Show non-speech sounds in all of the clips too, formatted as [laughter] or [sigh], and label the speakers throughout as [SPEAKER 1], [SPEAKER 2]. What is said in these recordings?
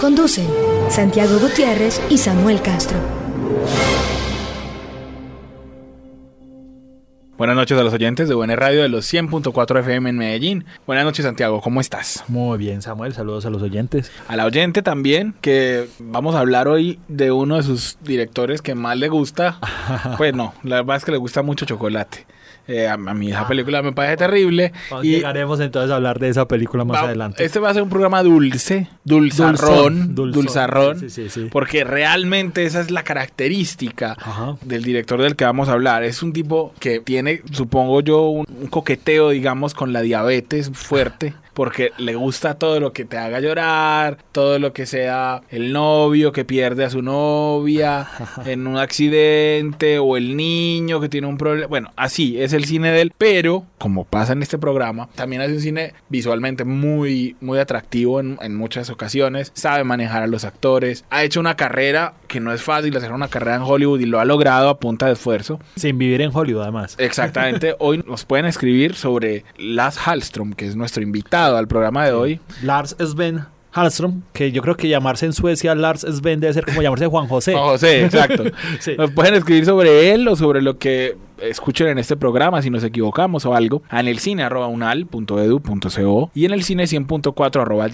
[SPEAKER 1] Conducen Santiago Gutiérrez y Samuel Castro.
[SPEAKER 2] Buenas noches a los oyentes de Buena Radio de los 100.4 FM en Medellín. Buenas noches, Santiago, ¿cómo estás?
[SPEAKER 3] Muy bien, Samuel, saludos a los oyentes.
[SPEAKER 2] A la oyente también, que vamos a hablar hoy de uno de sus directores que más le gusta. [laughs] pues no, la verdad es que le gusta mucho chocolate. Eh, a, a, mí esa película me parece terrible.
[SPEAKER 3] y llegaremos entonces a hablar de esa película más
[SPEAKER 2] va,
[SPEAKER 3] adelante.
[SPEAKER 2] Este va a ser un programa dulce, dulzarrón,
[SPEAKER 3] Dulzón,
[SPEAKER 2] dulzarrón,
[SPEAKER 3] sí, sí, sí.
[SPEAKER 2] porque realmente esa es la característica
[SPEAKER 3] Ajá.
[SPEAKER 2] del director del que vamos a hablar. Es un tipo que tiene, supongo yo, un, un coqueteo, digamos, con la diabetes fuerte porque le gusta todo lo que te haga llorar, todo lo que sea el novio que pierde a su novia [laughs] en un accidente o el niño que tiene un problema. Bueno, así es el cine de él, pero como pasa en este programa, también hace un cine visualmente muy, muy atractivo en, en muchas ocasiones, sabe manejar a los actores, ha hecho una carrera que no es fácil hacer una carrera en Hollywood y lo ha logrado a punta de esfuerzo.
[SPEAKER 3] Sin vivir en Hollywood, además.
[SPEAKER 2] Exactamente. [laughs] Hoy nos pueden escribir sobre Lars Hallström, que es nuestro invitado al programa de hoy.
[SPEAKER 3] Lars Sven Hallström, que yo creo que llamarse en Suecia Lars Sven debe ser como llamarse Juan José.
[SPEAKER 2] Juan José, exacto. [laughs]
[SPEAKER 3] Sí.
[SPEAKER 2] Nos pueden escribir sobre él o sobre lo que escuchen en este programa si nos equivocamos o algo en el cine arroba unal.edu.co y en el cine 100.4 arroba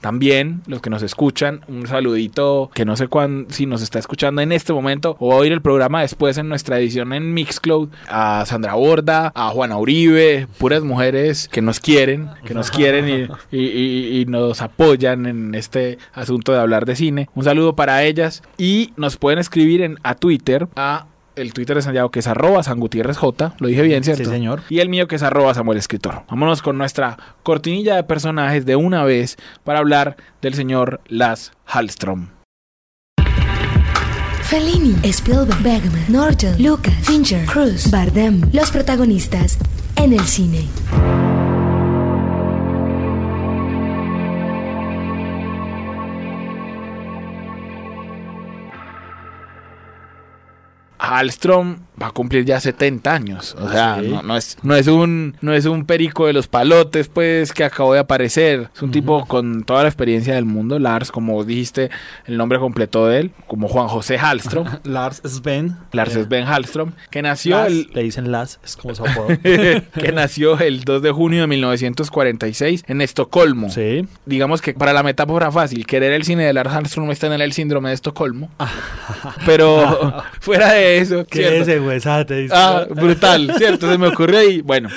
[SPEAKER 2] también los que nos escuchan un saludito que no sé cuándo si nos está escuchando en este momento o va a oír el programa después en nuestra edición en Mixcloud a Sandra Borda a Juana Uribe puras mujeres que nos quieren que nos quieren y, y, y, y nos apoyan en este asunto de hablar de cine. Un saludo para ellas y nos pueden escribir en a Twitter a el Twitter de Santiago que es arroba San Gutiérrez J, lo dije bien, ¿cierto?
[SPEAKER 3] Sí, señor.
[SPEAKER 2] Y el mío que es arroba Samuel Escritor. Vámonos con nuestra cortinilla de personajes de una vez para hablar del señor Las Hallström.
[SPEAKER 1] Fellini, Spielberg, Bergman, Norton, Lucas, Fincher, Cruz, Bardem, los protagonistas en el cine.
[SPEAKER 2] Hallström va a cumplir ya 70 años. O sea,
[SPEAKER 3] Sí.
[SPEAKER 2] no, no es, no, es un, no es un perico de los palotes, pues, que acabó de aparecer. Es un tipo con toda la experiencia del mundo. Lars, como dijiste, el nombre completo de él, como Juan José Hallström. [laughs]
[SPEAKER 3] Lars Sven.
[SPEAKER 2] Lars Sven Hallström, que nació
[SPEAKER 3] Lars,
[SPEAKER 2] el,
[SPEAKER 3] Le dicen Las, es como su apodo. [laughs]
[SPEAKER 2] que nació el 2 de junio de 1946 en Estocolmo.
[SPEAKER 3] sí.
[SPEAKER 2] Digamos que para la metáfora fácil, querer el cine de Lars Hallström es tener el síndrome de Estocolmo. [laughs] Pero fuera de eso,
[SPEAKER 3] ¿Qué
[SPEAKER 2] ¿cierto?
[SPEAKER 3] es ese huesate?
[SPEAKER 2] Ah, brutal, [laughs] ¿cierto? Se me ocurrió ahí. Bueno,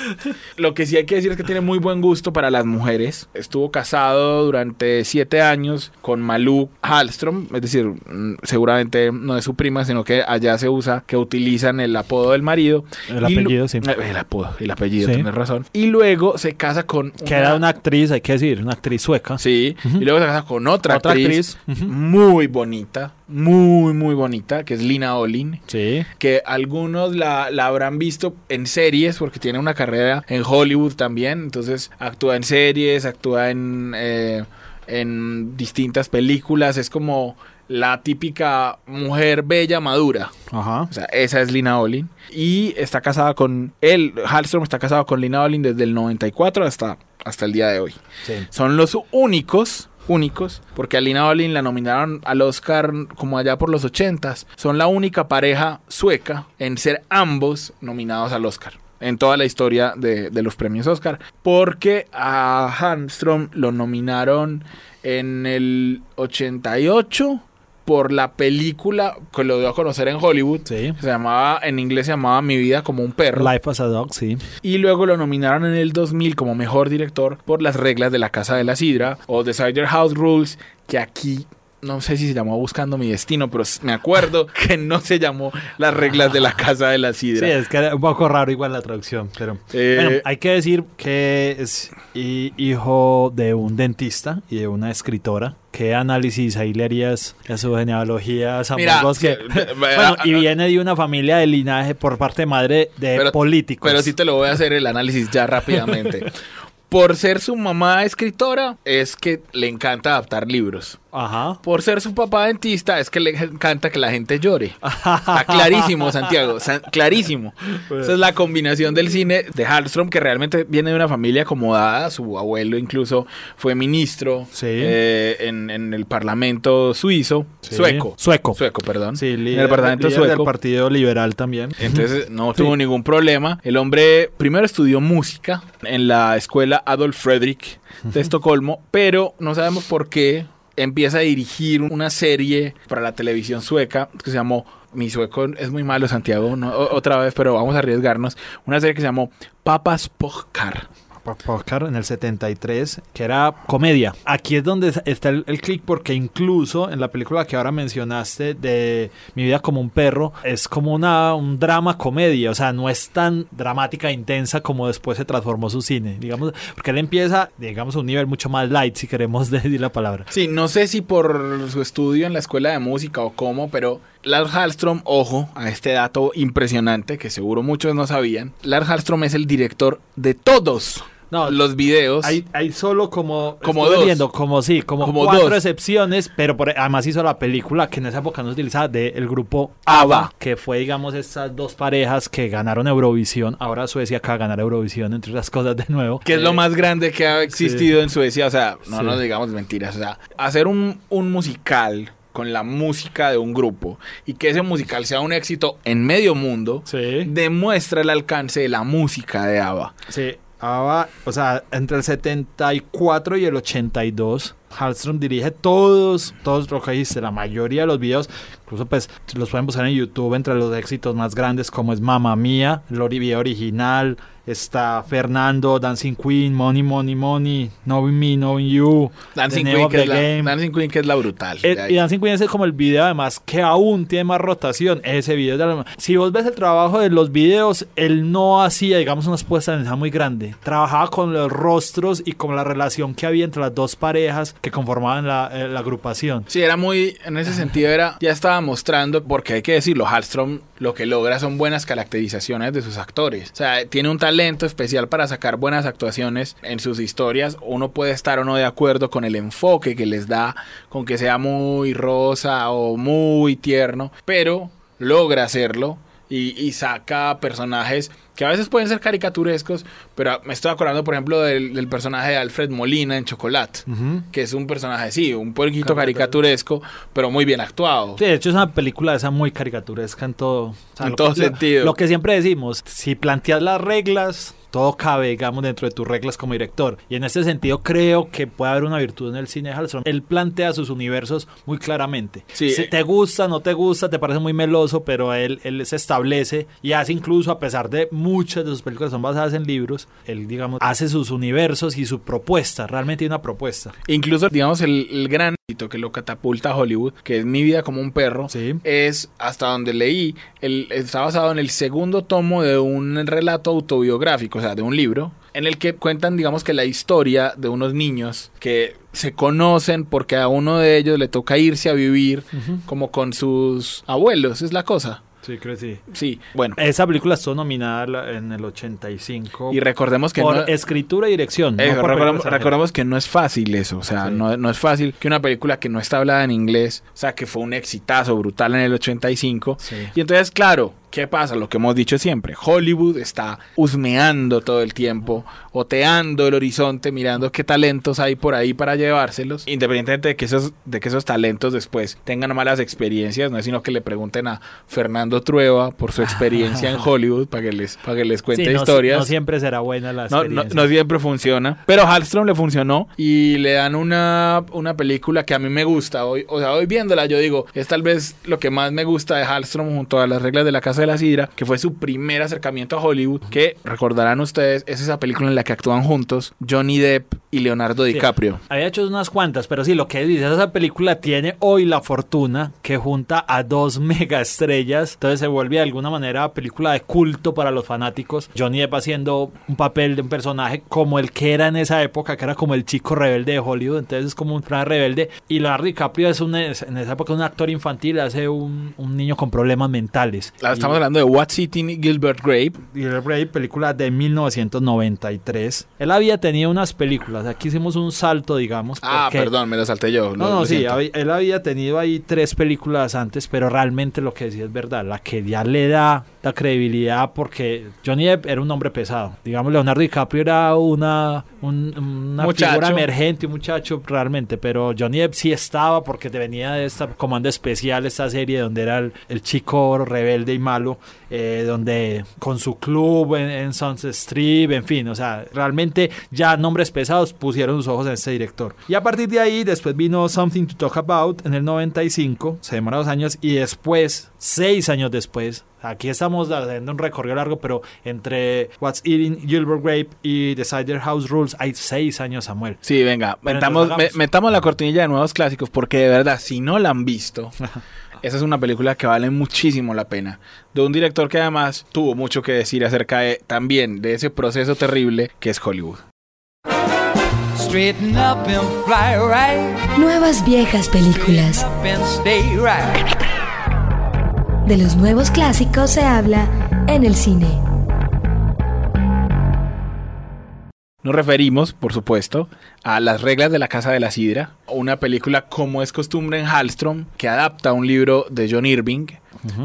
[SPEAKER 2] lo que sí hay que decir es que tiene muy buen gusto para las mujeres. Estuvo casado durante siete años con Malou Hallström, es decir, mm, seguramente no es su prima, sino que allá se usa que utilizan el apodo del marido.
[SPEAKER 3] El
[SPEAKER 2] Y
[SPEAKER 3] apellido, sí.
[SPEAKER 2] Eh, El apodo, el apellido,
[SPEAKER 3] Sí.
[SPEAKER 2] tienes razón. Y luego se casa con.
[SPEAKER 3] Que era una actriz, hay que decir, una actriz sueca.
[SPEAKER 2] Sí,
[SPEAKER 3] Ujú.
[SPEAKER 2] y luego se casa con otra,
[SPEAKER 3] Otra
[SPEAKER 2] actriz, muy bonita, muy, muy bonita, que es Lina Olin
[SPEAKER 3] Sí.
[SPEAKER 2] que algunos la, la habrán visto en series porque tiene una carrera en Hollywood también, entonces actúa en series, actúa en, eh, en distintas películas, es como la típica mujer bella madura.
[SPEAKER 3] Ajá.
[SPEAKER 2] O sea, esa es Lina Olin. Y está casada con él, Hallström está casado con Lina Olin desde el 94 hasta, hasta el día de hoy.
[SPEAKER 3] Sí.
[SPEAKER 2] Son los únicos, únicos, porque a Lina Olin la nominaron al Oscar como allá por los 80s. Son la única pareja sueca en ser ambos nominados al Oscar. En toda la historia de, de los premios Oscar. Porque a Hamstrom lo nominaron en el 88 por la película que lo dio a conocer en Hollywood.
[SPEAKER 3] Sí.
[SPEAKER 2] Se llamaba, en inglés se llamaba Mi vida como un perro.
[SPEAKER 3] Life as a Dog, sí.
[SPEAKER 2] Y luego lo nominaron en el 2000 como mejor director por las reglas de la Casa de la Sidra o The Cider House Rules, que aquí no sé si se llamó Buscando mi destino, pero me acuerdo [laughs] que no se llamó Las reglas de la casa de la
[SPEAKER 3] Sí,
[SPEAKER 2] sidra.
[SPEAKER 3] es que era un poco raro igual la traducción, pero...
[SPEAKER 2] Eh,
[SPEAKER 3] Bueno, hay que decir que es hi- hijo de un dentista y de una escritora. ¿Qué análisis ahí le harías a su genealogía,
[SPEAKER 2] Mira, sí,
[SPEAKER 3] bueno, y viene de una familia de linaje por parte de madre de
[SPEAKER 2] Pero-
[SPEAKER 3] políticos.
[SPEAKER 2] Pero sí te lo voy a hacer el análisis ya rápidamente. [laughs] Por ser su mamá escritora, es que le encanta adaptar libros.
[SPEAKER 3] Ajá.
[SPEAKER 2] Por ser su papá dentista, es que le encanta que la gente llore. Está clarísimo, Santiago. sa- clarísimo. [laughs] Esa es la combinación del cine de Hallström, que realmente viene de una familia acomodada. Su abuelo incluso fue ministro
[SPEAKER 3] Sí.
[SPEAKER 2] eh, en, en el parlamento suizo.
[SPEAKER 3] Sí.
[SPEAKER 2] Sueco.
[SPEAKER 3] Sueco.
[SPEAKER 2] Sueco, perdón.
[SPEAKER 3] Sí,
[SPEAKER 2] en el parlamento
[SPEAKER 3] líder del
[SPEAKER 2] sueco.
[SPEAKER 3] Partido Liberal también.
[SPEAKER 2] Entonces [laughs] no tuvo ningún problema. El hombre primero estudió música en la escuela Adolf Fredrik de Estocolmo, pero no sabemos por qué empieza a dirigir una serie para la televisión sueca que se llamó mi sueco es muy malo, Santiago, no, otra vez, pero vamos a arriesgarnos. Una serie que se llamó Papas Pojkar.
[SPEAKER 3] Oscar en el 73, que era comedia. Aquí es donde está el, el clic porque incluso en la película que ahora mencionaste de Mi vida como un perro, es como una, un drama comedia, o sea, no es tan dramática e intensa como después se transformó su cine, digamos, porque él empieza, digamos, a un nivel mucho más light, si queremos [laughs] decir la palabra.
[SPEAKER 2] Sí, no sé si por su estudio en la escuela de música o cómo, pero Lars Hallström, ojo a este dato impresionante que seguro muchos no sabían. Lars Hallström es el director de todos
[SPEAKER 3] No,
[SPEAKER 2] los videos.
[SPEAKER 3] Hay, hay solo como
[SPEAKER 2] Como dos.
[SPEAKER 3] viendo, como sí, como,
[SPEAKER 2] Como
[SPEAKER 3] cuatro
[SPEAKER 2] dos.
[SPEAKER 3] excepciones, pero por- además hizo la película que en esa época no se utilizaba del grupo
[SPEAKER 2] ABBA.
[SPEAKER 3] ABBA, que fue digamos estas dos parejas que ganaron Eurovisión. Ahora Suecia acaba de ganar Eurovisión entre otras cosas de nuevo.
[SPEAKER 2] que es lo más grande que ha existido en Suecia. O sea, no
[SPEAKER 3] Sí.
[SPEAKER 2] nos digamos mentiras. O sea, hacer un, un musical con la música de un grupo y que ese musical sea un éxito en medio mundo,
[SPEAKER 3] Sí.
[SPEAKER 2] demuestra el alcance de la música de ABBA.
[SPEAKER 3] Sí, o sea, entre el 74 y el 82, Hallström dirige todos, todos lo que la mayoría de los videos, incluso pues los pueden buscar en YouTube entre los éxitos más grandes como es Mamma Mía, video original, está Fernando, Dancing Queen, Money, Money, Money, Knowing Me, Knowing You,
[SPEAKER 2] Dancing Queen, que la. Dancing Queen, que es la brutal.
[SPEAKER 3] Eh, y Dancing Queen es como el video además que aún tiene más rotación. Ese video de la- Si vos ves el trabajo de los videos, él no hacía, digamos, una puesta en muy grande. Trabajaba con los rostros y con la relación que había entre las dos parejas que conformaban la, eh, la agrupación.
[SPEAKER 2] Sí, era muy, en ese sentido era, ya estaba mostrando, porque hay que decirlo, Hallström lo que logra son buenas caracterizaciones de sus actores. O sea, tiene un talento especial para sacar buenas actuaciones en sus historias. Uno puede estar o no de acuerdo con el enfoque que les da, con que sea muy rosa o muy tierno, pero logra hacerlo. Y, y saca personajes que a veces pueden ser caricaturescos, pero me estoy acordando, por ejemplo, del, del personaje de Alfred Molina en Chocolate que es un personaje, sí, un poquito caricaturesco, pero muy bien actuado.
[SPEAKER 3] Sí, de hecho es una película esa muy caricaturesca en todo. o sea,
[SPEAKER 2] En todo
[SPEAKER 3] que- lo-
[SPEAKER 2] sentido.
[SPEAKER 3] Lo que siempre decimos, si planteas las reglas, todo cabe, digamos, dentro de tus reglas como director. Y en este sentido creo que puede haber una virtud en el cine de Hallström. Él plantea sus universos muy claramente.
[SPEAKER 2] Sí.
[SPEAKER 3] Si te gusta, no te gusta, te parece muy meloso, pero él, él se establece y hace incluso, a pesar de muchas de sus películas son basadas en libros, él, digamos, hace sus universos y su propuesta. Realmente hay una propuesta.
[SPEAKER 2] Incluso, digamos, el, el gran que lo catapulta a Hollywood, que es Mi vida como un perro,
[SPEAKER 3] Sí.
[SPEAKER 2] es, hasta donde leí, el, está basado en el segundo tomo de un relato autobiográfico, o sea, de un libro, en el que cuentan, digamos, que la historia de unos niños que se conocen porque a uno de ellos le toca irse a vivir como con sus abuelos, es la cosa.
[SPEAKER 3] Sí, creo que sí.
[SPEAKER 2] Sí, bueno.
[SPEAKER 3] Esa película estuvo nominada en el 85
[SPEAKER 2] Y recordemos que
[SPEAKER 3] por
[SPEAKER 2] no,
[SPEAKER 3] escritura y dirección.
[SPEAKER 2] Eh,
[SPEAKER 3] no por
[SPEAKER 2] recordamos que no es fácil eso, o sea,
[SPEAKER 3] Sí.
[SPEAKER 2] no, no es fácil que una película que no está hablada en inglés, o sea, que fue un exitazo brutal en el 85.
[SPEAKER 3] Sí.
[SPEAKER 2] Y entonces, claro, ¿qué pasa? Lo que hemos dicho siempre, Hollywood está husmeando todo el tiempo, oteando el horizonte, mirando qué talentos hay por ahí para llevárselos, independientemente de que esos, de que esos talentos después tengan malas experiencias, no es sino que le pregunten a Fernando Trueba por su experiencia en [laughs] Hollywood para que les, para que les cuente
[SPEAKER 3] Sí, no,
[SPEAKER 2] historias.
[SPEAKER 3] no siempre será buena la
[SPEAKER 2] No, no,
[SPEAKER 3] experiencia.
[SPEAKER 2] no siempre funciona. Pero Hallström le funcionó y le dan una, una película que a mí me gusta. Hoy, o sea, hoy viéndola yo digo, es tal vez lo que más me gusta de Hallström junto a las reglas de la casa de la Sidra, que fue su primer acercamiento a Hollywood, que recordarán ustedes, es esa película en la que actúan juntos Johnny Depp y Leonardo DiCaprio.
[SPEAKER 3] Había hecho unas cuantas, pero sí, lo que dice esa película tiene hoy la fortuna que junta a dos [laughs] mega estrellas, entonces se vuelve de alguna manera película de culto para los fanáticos. Johnny Depp haciendo un papel de un personaje como el que era en esa época, que era como el chico rebelde de Hollywood, entonces es como un plan rebelde. Y Leonardo DiCaprio es un, en esa época un actor infantil, hace un, un niño con problemas mentales.
[SPEAKER 2] Estamos hablando de What's Eating Gilbert Grape.
[SPEAKER 3] Gilbert Grape, película de 1993. Él había tenido unas películas, aquí hicimos un salto, digamos.
[SPEAKER 2] Ah, perdón, me lo salté yo.
[SPEAKER 3] No, no, sí, había, él había tenido ahí tres películas antes, pero realmente lo que decía es verdad, la que ya le da la credibilidad porque Johnny Depp era un hombre pesado. Digamos, Leonardo DiCaprio era una, un, una figura emergente, un muchacho realmente, pero Johnny Depp sí estaba porque venía de esta comando especial, esta serie donde era el, el chico rebelde y malo, eh, donde con su club en, en, Sunset Strip, en fin, o sea, realmente ya nombres pesados pusieron sus ojos en este director. Y a partir de ahí, después vino Something to Talk About en el 95, se demoró dos años, y después, seis años después, Aquí estamos haciendo un recorrido largo, pero entre What's Eating Gilbert Grape y Decider House Rules hay seis años, Samuel.
[SPEAKER 2] Sí, venga, metamos, me, metamos la cortinilla de nuevos clásicos, porque de verdad, si no la han visto, esa es una película que vale muchísimo la pena. De un director que además tuvo mucho que decir acerca de, también de ese proceso terrible que es Hollywood.
[SPEAKER 1] Nuevas viejas películas. De los nuevos clásicos se habla en el cine.
[SPEAKER 2] Nos referimos, por supuesto, a Las reglas de la Casa de la Sidra, una película como es costumbre en Hallstrom, que adapta un libro de John Irving.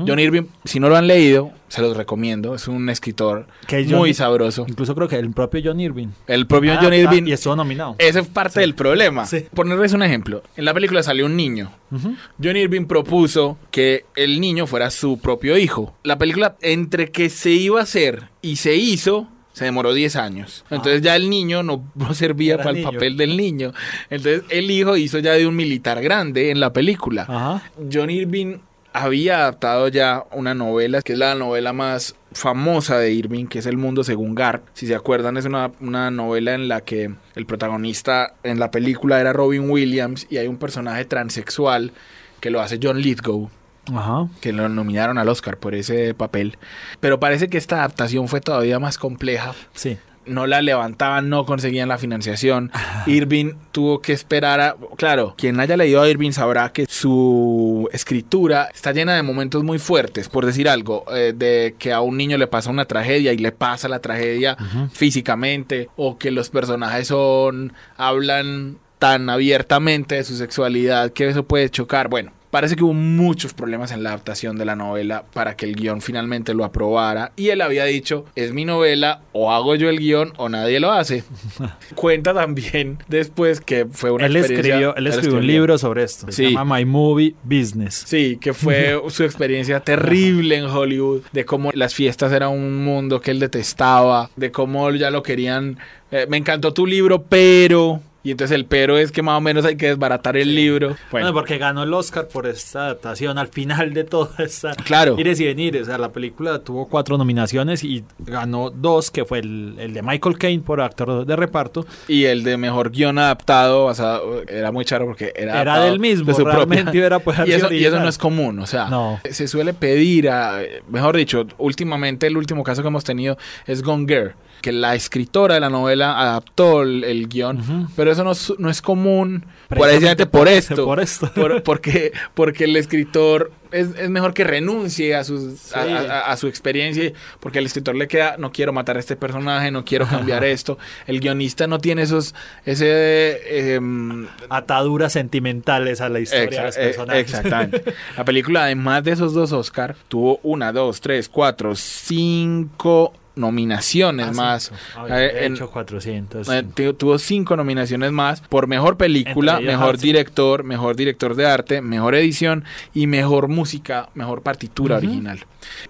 [SPEAKER 2] John Irving, si no lo han leído, se los recomiendo. Es un escritor
[SPEAKER 3] Que
[SPEAKER 2] muy sabroso.
[SPEAKER 3] Incluso creo que el propio John Irving.
[SPEAKER 2] El propio
[SPEAKER 3] Ah,
[SPEAKER 2] John
[SPEAKER 3] ah,
[SPEAKER 2] Irving.
[SPEAKER 3] y estuvo nominado.
[SPEAKER 2] Ese es parte del problema.
[SPEAKER 3] Sí.
[SPEAKER 2] Ponerles un ejemplo. En la película salió un niño. John Irving propuso que el niño fuera su propio hijo. La película, entre que se iba a hacer y se hizo, se demoró 10 años. Entonces ya el niño no, no servía
[SPEAKER 3] Ah. Era
[SPEAKER 2] para el
[SPEAKER 3] niño.
[SPEAKER 2] papel del niño. Entonces el hijo hizo ya de un militar grande en la película.
[SPEAKER 3] Ajá.
[SPEAKER 2] John Irving había adaptado ya una novela, que es la novela más famosa de Irving, que es El Mundo según Garp. Si se acuerdan, es una, una novela en la que el protagonista en la película era Robin Williams y hay un personaje transexual que lo hace John Lithgow
[SPEAKER 3] Ajá.
[SPEAKER 2] que lo nominaron al Oscar por ese papel. Pero parece que esta adaptación fue todavía más compleja.
[SPEAKER 3] Sí.
[SPEAKER 2] No la levantaban, no conseguían la financiación. Irving tuvo que esperar a... Claro, quien haya leído a Irving sabrá que su escritura está llena de momentos muy fuertes, por decir algo, eh, de que a un niño le pasa una tragedia y le pasa la tragedia físicamente, o que los personajes son... hablan tan abiertamente de su sexualidad que eso puede chocar. Bueno, parece que hubo muchos problemas en la adaptación de la novela para que el guion finalmente lo aprobara. Y él había dicho, es mi novela, o hago yo el guion o nadie lo hace. [laughs] Cuenta también después que fue una
[SPEAKER 3] Él
[SPEAKER 2] experiencia...
[SPEAKER 3] escribió, él escribió un libro sobre esto. Se
[SPEAKER 2] Sí.
[SPEAKER 3] llama My Movie Business.
[SPEAKER 2] Sí, que fue [laughs] su experiencia terrible en Hollywood, de cómo las fiestas era un mundo que él detestaba, de cómo ya lo querían. eh, me encantó tu libro, pero. Y entonces el pero es que más o menos hay que desbaratar el libro.
[SPEAKER 3] Bueno,
[SPEAKER 2] Bueno,
[SPEAKER 3] porque ganó el Oscar por esta adaptación al final de toda esta
[SPEAKER 2] Claro.
[SPEAKER 3] ires y venires. O sea, la película tuvo cuatro nominaciones y ganó dos, que fue el, el de Michael Caine por actor de reparto.
[SPEAKER 2] y el de mejor guion adaptado, basado, era muy charo porque era.
[SPEAKER 3] Era del mismo,
[SPEAKER 2] de su
[SPEAKER 3] realmente
[SPEAKER 2] propia-
[SPEAKER 3] hubiera podido [laughs]
[SPEAKER 2] y, eso, y eso
[SPEAKER 3] original.
[SPEAKER 2] no es común, o sea,
[SPEAKER 3] No.
[SPEAKER 2] se suele pedir a, mejor dicho, últimamente el último caso que hemos tenido es Gone Girl, que la escritora de la novela adaptó el, el
[SPEAKER 3] guion,
[SPEAKER 2] pero eso no es, no es común,
[SPEAKER 3] Precisamente
[SPEAKER 2] por esto, [laughs]
[SPEAKER 3] por esto.
[SPEAKER 2] por- porque, porque el escritor es, es mejor que renuncie a, sus, a,
[SPEAKER 3] Sí.
[SPEAKER 2] a- a su experiencia, porque al escritor le queda, no quiero matar a este personaje, no quiero cambiar esto, el guionista no tiene esos, ese... em,
[SPEAKER 3] Ataduras sentimentales a la historia de los
[SPEAKER 2] eh,
[SPEAKER 3] personajes.
[SPEAKER 2] Exactamente. [laughs] La película, además de esos dos Oscar, tuvo una, dos, tres, cuatro, cinco nominaciones
[SPEAKER 3] Ah,
[SPEAKER 2] más. Eh, en-
[SPEAKER 3] hecho 400.
[SPEAKER 2] eh, tu- tuvo cinco nominaciones más por mejor película, mejor
[SPEAKER 3] Hudson.
[SPEAKER 2] director, mejor director de arte, mejor edición y mejor música, mejor partitura original.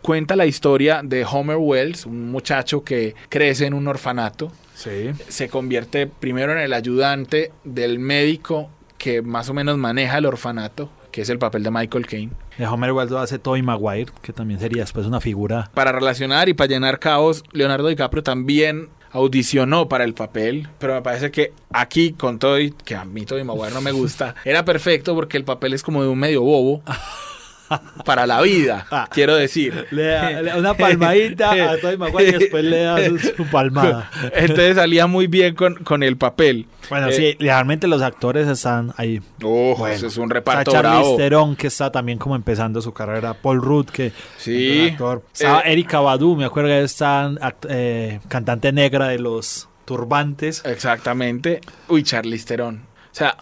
[SPEAKER 2] Cuenta la historia de Homer Wells, un muchacho que crece en un orfanato,
[SPEAKER 3] Sí.
[SPEAKER 2] se convierte primero en el ayudante del médico que más o menos maneja el orfanato, que es el papel de Michael Caine.
[SPEAKER 3] De Homer Wells lo hace Tobey Maguire, que también sería después una figura.
[SPEAKER 2] Para relacionar y para llenar caos, Leonardo DiCaprio también audicionó para el papel, pero me parece que aquí con todo y que a mí Tobey Maguire no me gusta, [laughs] era perfecto porque el papel es como de un medio bobo. [laughs] para la vida, quiero decir.
[SPEAKER 3] Le da, le da una palmadita a [laughs] Tobey Maguire y después le da su, su palmada.
[SPEAKER 2] Entonces salía muy bien con, con el papel.
[SPEAKER 3] Bueno,
[SPEAKER 2] Eh,
[SPEAKER 3] sí, realmente los actores están ahí.
[SPEAKER 2] Oh,
[SPEAKER 3] Bueno,
[SPEAKER 2] es un
[SPEAKER 3] Está
[SPEAKER 2] reparto
[SPEAKER 3] Charlize
[SPEAKER 2] bravo.
[SPEAKER 3] Theron, que está también como empezando su carrera. Paul Rudd, que
[SPEAKER 2] Sí.
[SPEAKER 3] es un actor. Estaba
[SPEAKER 2] Eh,
[SPEAKER 3] Erika Badu, me acuerdo que está eh, cantante negra de los turbantes.
[SPEAKER 2] Exactamente. Uy, Charlize Theron. O sea,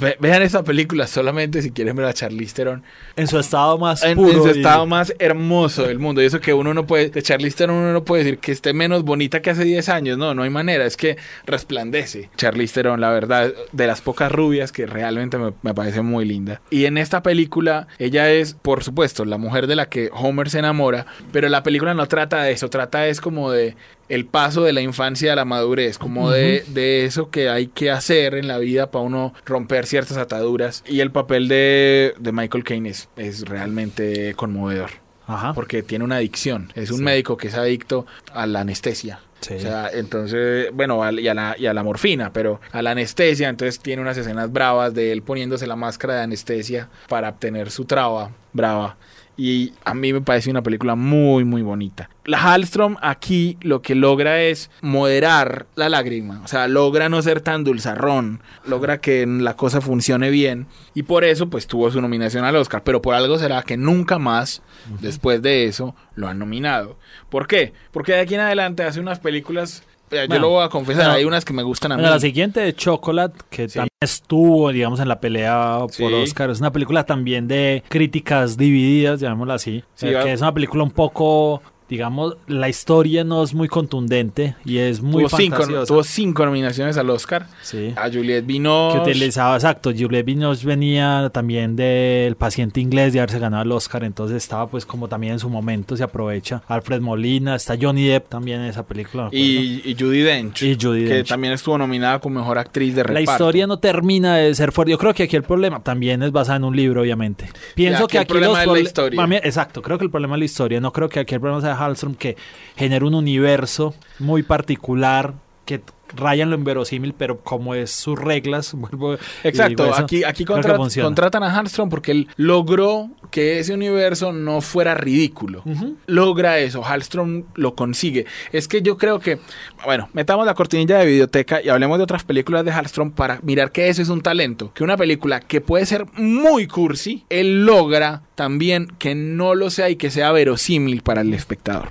[SPEAKER 2] ve- vean esta película solamente si quieren ver a Charlize Theron.
[SPEAKER 3] En su estado más
[SPEAKER 2] En,
[SPEAKER 3] puro.
[SPEAKER 2] en su
[SPEAKER 3] y-
[SPEAKER 2] estado más hermoso del mundo. Y eso que uno no puede, de Charlize Theron uno no puede decir que esté menos bonita que hace 10 años. No, no hay manera. Es que resplandece. Charlize Theron, la verdad, de las pocas rubias que realmente me, me parece muy linda. Y en esta película, ella es, por supuesto, la mujer de la que Homer se enamora. Pero la película no trata de eso. Trata es como de el paso de la infancia a la madurez, como de, de eso que hay que hacer en la vida para uno romper ciertas ataduras. Y el papel de, de Michael Caine es, es realmente conmovedor,
[SPEAKER 3] Ajá.
[SPEAKER 2] porque tiene una adicción. Es un
[SPEAKER 3] Sí.
[SPEAKER 2] médico que es adicto a la anestesia.
[SPEAKER 3] Sí.
[SPEAKER 2] O sea, entonces, bueno, y a, la, y a la morfina, pero a la anestesia, entonces tiene unas escenas bravas de él poniéndose la máscara de anestesia para obtener su traba brava. Y a mí me parece una película muy, muy bonita. La Hallstrom aquí lo que logra es moderar la lágrima. O sea, logra no ser tan dulzarrón. Logra que la cosa funcione bien. Y por eso, pues tuvo su nominación al Oscar. Pero por algo será que nunca más, después de eso, lo han nominado. ¿Por qué? Porque de aquí en adelante hace unas películas. Yo
[SPEAKER 3] Bueno,
[SPEAKER 2] lo voy a confesar,
[SPEAKER 3] bueno,
[SPEAKER 2] hay unas que me gustan a mí.
[SPEAKER 3] La siguiente de Chocolate, que
[SPEAKER 2] Sí.
[SPEAKER 3] también estuvo, digamos, en la pelea por
[SPEAKER 2] Sí.
[SPEAKER 3] Oscar. Es una película también de críticas divididas, llamémosla así.
[SPEAKER 2] Sí,
[SPEAKER 3] que es una película un poco, digamos, la historia no es muy contundente y es muy
[SPEAKER 2] tuvo, cinco, tuvo cinco nominaciones al Oscar.
[SPEAKER 3] Sí.
[SPEAKER 2] A Juliette Binoche.
[SPEAKER 3] Que utilizaba, exacto, Juliette Binoche venía también del paciente inglés de haberse ganado el Oscar, entonces estaba pues como también en su momento, se aprovecha. Alfred Molina, está Johnny Depp también en esa película.
[SPEAKER 2] y, y Judy Dench.
[SPEAKER 3] Y
[SPEAKER 2] que
[SPEAKER 3] Dench.
[SPEAKER 2] también estuvo nominada como mejor actriz de
[SPEAKER 3] La
[SPEAKER 2] reparto.
[SPEAKER 3] historia no termina de ser fuerte. Yo creo que aquí el problema también es basado en un libro, obviamente. Pienso
[SPEAKER 2] aquí
[SPEAKER 3] que
[SPEAKER 2] el
[SPEAKER 3] aquí
[SPEAKER 2] problema
[SPEAKER 3] los
[SPEAKER 2] es la historia.
[SPEAKER 3] Exacto, creo que el problema es la historia. No creo que aquí el problema sea Hallstrom que genera un universo muy particular que raya en lo inverosímil, pero como es sus reglas, [laughs] vuelvo
[SPEAKER 2] Exacto,
[SPEAKER 3] eso,
[SPEAKER 2] aquí, aquí contra- contratan a Armstrong porque él logró que ese universo no fuera ridículo. Logra eso, Hallstrom lo consigue. Es que yo creo que, bueno, metamos la cortinilla de videoteca y hablemos de otras películas de Hallstrom para mirar que eso es un talento. Que una película que puede ser muy cursi, él logra también que no lo sea y que sea verosímil para el espectador.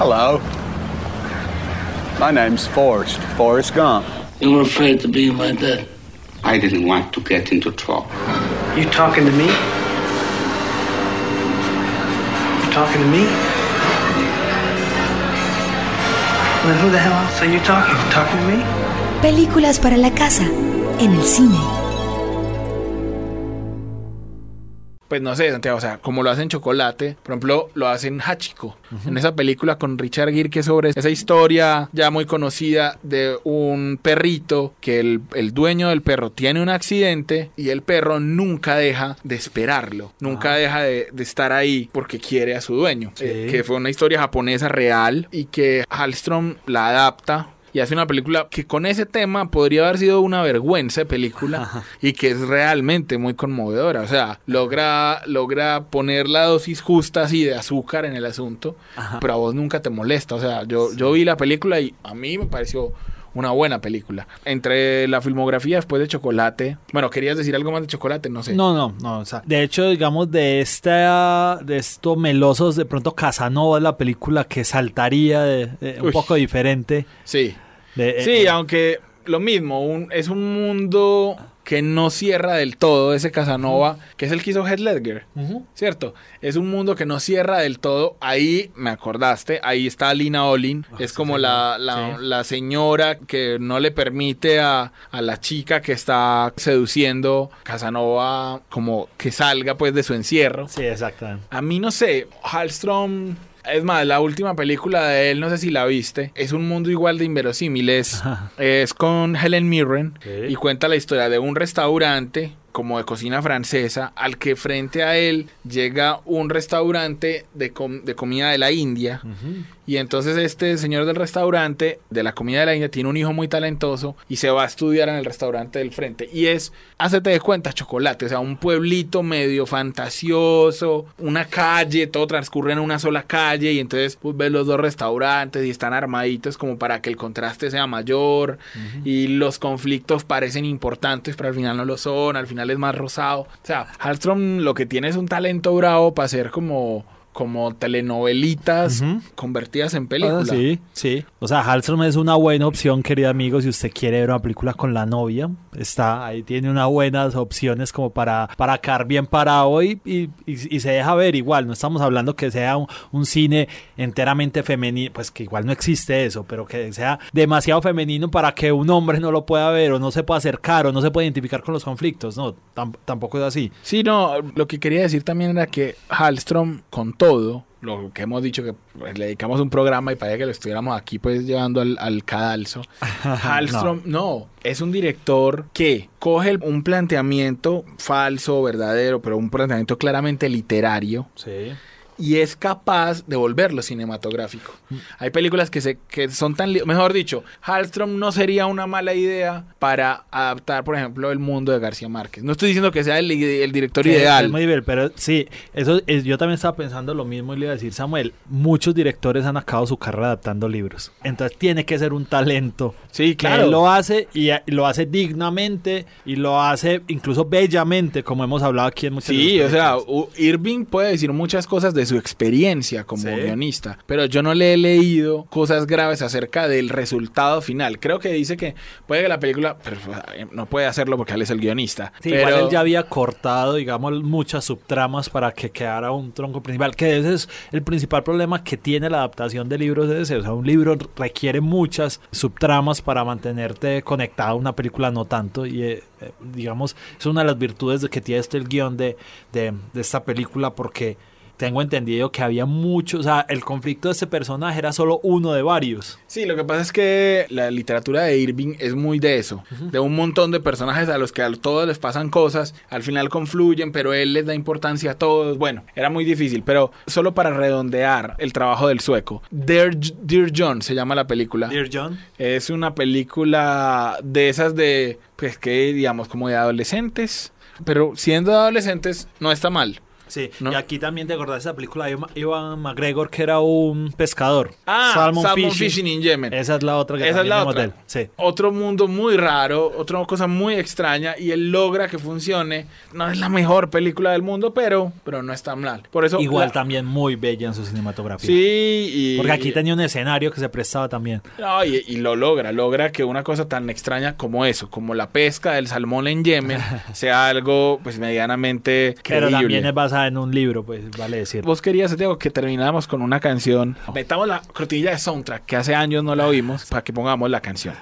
[SPEAKER 4] Hello. My name's Forrest, Forrest Gump.
[SPEAKER 5] You were afraid to be my dad.
[SPEAKER 6] I didn't want to get into trouble.
[SPEAKER 5] You talking to me? You talking to me? Then who the hell else are you talking? Talking to me?
[SPEAKER 1] Películas para la casa, en el cine.
[SPEAKER 2] Pues no sé, Santiago, o sea, como lo hacen Chocolate, por ejemplo, lo hacen Hachiko, en esa película con Richard Gere, que es sobre esa historia ya muy conocida de un perrito, que el, el dueño del perro tiene un accidente y el perro nunca deja de esperarlo, nunca deja de, de estar ahí porque quiere a su dueño,
[SPEAKER 3] Sí.
[SPEAKER 2] Eh, que fue una historia japonesa real y que Hallstrom la adapta y hace una película que con ese tema podría haber sido una vergüenza de película y que es realmente muy conmovedora. O sea, logra, logra poner la dosis justa así de azúcar en el asunto, pero a vos nunca te molesta. O sea, yo, yo vi la película y a mí me pareció una buena película. Entre la filmografía después de Chocolate. Bueno, ¿querías decir algo más de Chocolate? No sé.
[SPEAKER 3] No, no, no. o sea, de hecho, digamos, de esta, de estos melosos, de pronto Casanova es la película que saltaría de, de- un
[SPEAKER 2] Uy.
[SPEAKER 3] poco diferente.
[SPEAKER 2] Sí.
[SPEAKER 3] De,
[SPEAKER 2] Sí,
[SPEAKER 3] eh,
[SPEAKER 2] aunque lo mismo, un- es un mundo que no cierra del todo ese Casanova, que es el que hizo Heath Ledger. ¿cierto? Es un mundo que no cierra del todo. Ahí, me acordaste, ahí está Lina Olin,
[SPEAKER 3] Ah,
[SPEAKER 2] es
[SPEAKER 3] sí,
[SPEAKER 2] como la, la,
[SPEAKER 3] Sí.
[SPEAKER 2] la señora que no le permite a, a la chica que está seduciendo Casanova como que salga pues de su encierro.
[SPEAKER 3] Sí, exactamente.
[SPEAKER 2] A mí no sé, Hallstrom. Es más, la última película de él, no sé si la viste, es un mundo igual de inverosímil. Es, con Helen Mirren
[SPEAKER 3] Sí.
[SPEAKER 2] y cuenta la historia de un restaurante como de cocina francesa, al que frente a él llega un restaurante de, com- de comida de la India. Y entonces este señor del restaurante de la comida de la India tiene un hijo muy talentoso y se va a estudiar en el restaurante del frente. Y es, hacete de cuenta, chocolate, o sea, un pueblito medio fantasioso, una calle, todo transcurre en una sola calle y entonces pues, ves los dos restaurantes y están armaditos como para que el contraste sea mayor y los conflictos parecen importantes pero al final no lo son, al final es más rosado. O sea, Hallström lo que tiene es un talento bravo para hacer como como telenovelitas convertidas en película.
[SPEAKER 3] Ah, sí, sí. O sea, Hallström es una buena opción, querido amigo, si usted quiere ver una película con la novia. Está ahí, tiene unas buenas opciones como para, para quedar bien parado y, y, y- y se deja ver igual. No estamos hablando que sea un, un cine enteramente femenino, pues que igual no existe eso, pero que sea demasiado femenino para que un hombre no lo pueda ver o no se pueda acercar o no se pueda identificar con los conflictos. No, tam- tampoco es así.
[SPEAKER 2] Sí, no, lo que quería decir también era que Hallström, con todo, lo que hemos dicho que pues, le dedicamos un programa y para que lo estuviéramos aquí pues llevando al, al cadalso. [laughs] Hallström, no. es un director que coge un planteamiento falso, verdadero, pero un planteamiento claramente literario
[SPEAKER 3] Sí.
[SPEAKER 2] Y es capaz de volverlo cinematográfico. Hay películas que, se, que son tan... Mejor dicho, Hallström no sería una mala idea para adaptar, por ejemplo, el mundo de García Márquez. No estoy diciendo que sea el, el director
[SPEAKER 3] Que
[SPEAKER 2] ideal.
[SPEAKER 3] Es muy bien, pero sí, eso es, yo también estaba pensando lo mismo y le iba a decir, Samuel, muchos directores han acabado su carrera adaptando libros. Entonces tiene que ser un talento.
[SPEAKER 2] Sí,
[SPEAKER 3] Que
[SPEAKER 2] claro.
[SPEAKER 3] él lo hace y, y lo hace dignamente y lo hace incluso bellamente, como hemos hablado aquí en muchas
[SPEAKER 2] Sí, o sea, Irving puede decir muchas cosas de su experiencia como
[SPEAKER 3] Sí.
[SPEAKER 2] guionista, pero yo no le he leído cosas graves acerca del resultado final. Creo que dice que puede que la película pero, eh, no puede hacerlo porque él es el guionista.
[SPEAKER 3] Sí,
[SPEAKER 2] pero
[SPEAKER 3] igual él ya había cortado, digamos, muchas subtramas para que quedara un tronco principal, que ese es el principal problema que tiene la adaptación de libros de ese. O sea, un libro requiere muchas subtramas para mantenerte conectado a una película, no tanto. Y, eh, eh, digamos, es una de las virtudes de que tiene este el guion de, de, de esta película, porque tengo entendido que había mucho, o sea, el conflicto de este personaje era solo uno de varios.
[SPEAKER 2] Sí, lo que pasa es que la literatura de Irving es muy de eso, de un montón de personajes a los que a todos les pasan cosas, al final confluyen, pero él les da importancia a todos. Bueno, era muy difícil, pero solo para redondear el trabajo del sueco. Dear, Dear John se llama la película.
[SPEAKER 3] Dear John.
[SPEAKER 2] Es una película de esas de, pues que digamos, como de adolescentes, pero siendo adolescentes no está mal.
[SPEAKER 3] Sí,
[SPEAKER 2] ¿No?
[SPEAKER 3] y aquí también te acordás de esa película de Ivan- McGregor que era un pescador.
[SPEAKER 2] Ah, Salmon, Fishing. in Yemen.
[SPEAKER 3] Esa es la otra que
[SPEAKER 2] Esa es la otra.
[SPEAKER 3] él. Sí.
[SPEAKER 2] Otro mundo muy raro, otra cosa muy extraña y él logra que funcione. No es la mejor película del mundo, pero, pero no está mal. Por eso
[SPEAKER 3] Igual
[SPEAKER 2] la-
[SPEAKER 3] también muy bella en su cinematografía.
[SPEAKER 2] Sí, y,
[SPEAKER 3] Porque aquí tenía un escenario que se prestaba también.
[SPEAKER 2] No, y, y lo logra, logra que una cosa tan extraña como eso, como la pesca del salmón en Yemen, [laughs] sea algo pues medianamente
[SPEAKER 3] Pero
[SPEAKER 2] creíble.
[SPEAKER 3] también es basada en un libro, pues vale decir.
[SPEAKER 2] Vos querías, Santiago, que termináramos con una canción. Metamos la cortinilla de soundtrack, que hace años no la oímos, para que pongamos la canción.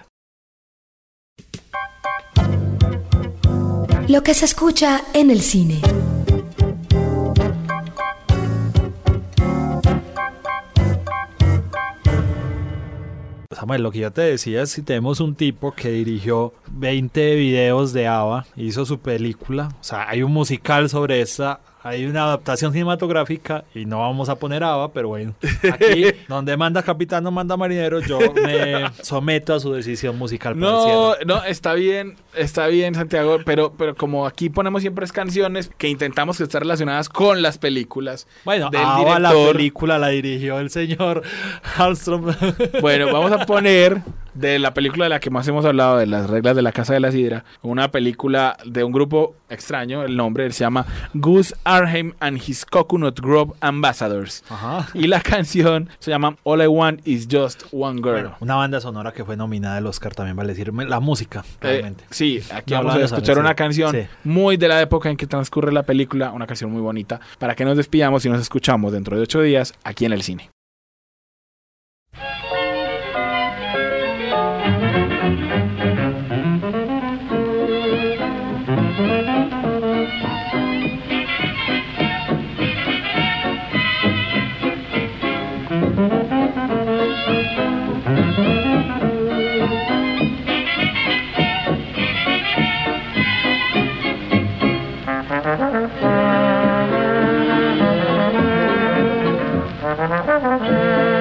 [SPEAKER 1] Lo que se escucha en el cine.
[SPEAKER 3] Samuel, lo que yo te decía es si tenemos un tipo que dirigió 20 videos de ABBA, hizo su película, o sea, hay un musical sobre esta, hay una adaptación cinematográfica y no vamos a poner ABBA, pero bueno, aquí [laughs] donde manda capitán no manda marinero, yo me someto a su decisión musical.
[SPEAKER 2] No, no, está bien, está bien, Santiago, pero, pero como aquí ponemos siempre es canciones que intentamos que estén relacionadas con las películas.
[SPEAKER 3] Bueno,
[SPEAKER 2] del
[SPEAKER 3] ABBA la
[SPEAKER 2] director.
[SPEAKER 3] película la dirigió el señor Hallström. [laughs]
[SPEAKER 2] Bueno, vamos a poner de la película de la que más hemos hablado, de las reglas de la Casa de la Sidra, una película de un grupo extraño, el nombre se llama Gus Arheim and His Coconut Grove Ambassadors.
[SPEAKER 3] Ajá.
[SPEAKER 2] Y la canción se llama All I Want Is Just One Girl.
[SPEAKER 3] Bueno, una banda sonora que fue nominada al Oscar también, vale decir, la música,
[SPEAKER 2] Eh,
[SPEAKER 3] realmente.
[SPEAKER 2] sí, aquí
[SPEAKER 3] No
[SPEAKER 2] vamos a escuchar una canción
[SPEAKER 3] Sí.
[SPEAKER 2] muy de la época en que transcurre la película, una canción muy bonita, para que nos despidamos y nos escuchamos dentro de ocho días aquí en el cine.
[SPEAKER 7] All I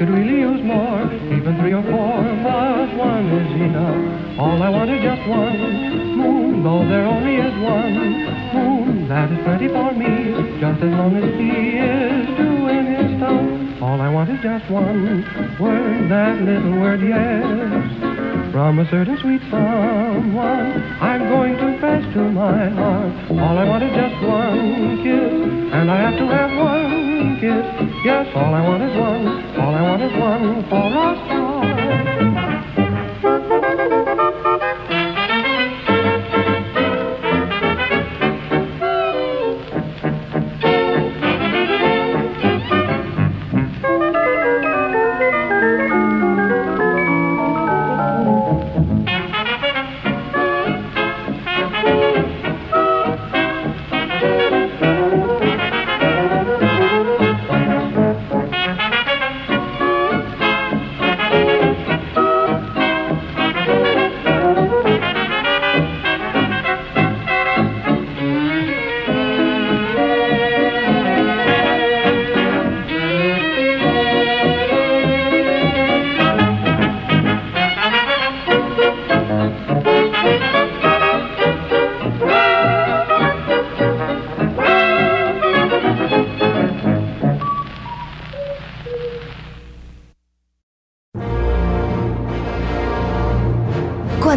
[SPEAKER 7] could really use more, even three or four, but one is enough. All I want is just one moon, though there only is one moon. That is plenty for me, just as long as he is doing his stuff. All I want is just one word, that little word, yes. From a certain sweet someone, I'm going to press to my heart. All I want is just one kiss, and I have to have one kiss. Yes, all I want is one, all I want is one for a start.